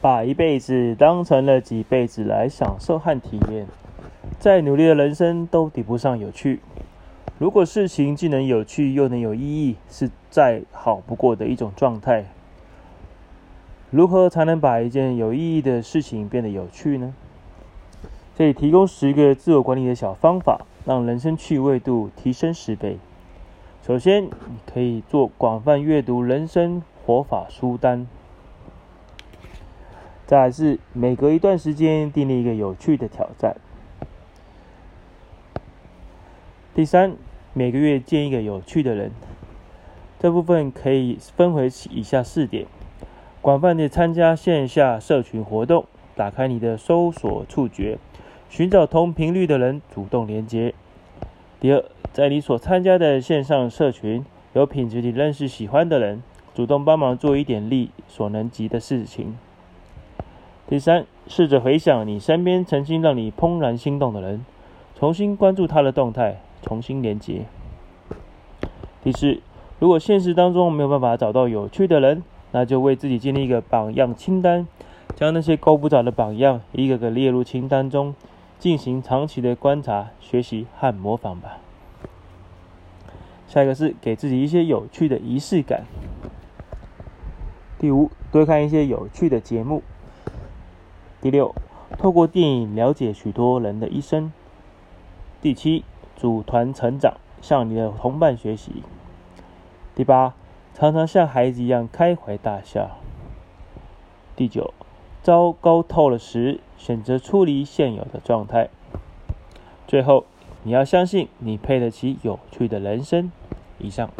把一辈子当成了几辈子来享受和体验，再努力的人生都抵不上有趣。如果事情既能有趣又能有意义，是再好不过的一种状态。如何才能把一件有意义的事情变得有趣呢？这里提供十个自我管理的小方法，让人生趣味度提升十倍。首先，你可以做广泛阅读人生活法书单。再来是每隔一段时间订立一个有趣的挑战。第三，每个月见一个有趣的人。这部分可以分为以下四点：广泛的参加线下社群活动，打开你的搜索触觉，寻找同频率的人，主动连接。第二，在你所参加的线上社群，有品质地认识喜欢的人，主动帮忙做一点力所能及的事情。第三，试着回想你身边曾经让你怦然心动的人，重新关注他的动态，重新连接。第四，如果现实当中没有办法找到有趣的人，那就为自己建立一个榜样清单，将那些够不着的榜样一个个列入清单中，进行长期的观察、学习和模仿吧。下一个是给自己一些有趣的仪式感。第五，多看一些有趣的节目。第六，透过电影了解许多人的一生。第七，组团成长，向你的同伴学习。第八，常常像孩子一样开怀大笑。第九，糟糕透了时，选择处理现有的状态。最后，你要相信你配得起有趣的人生。以上。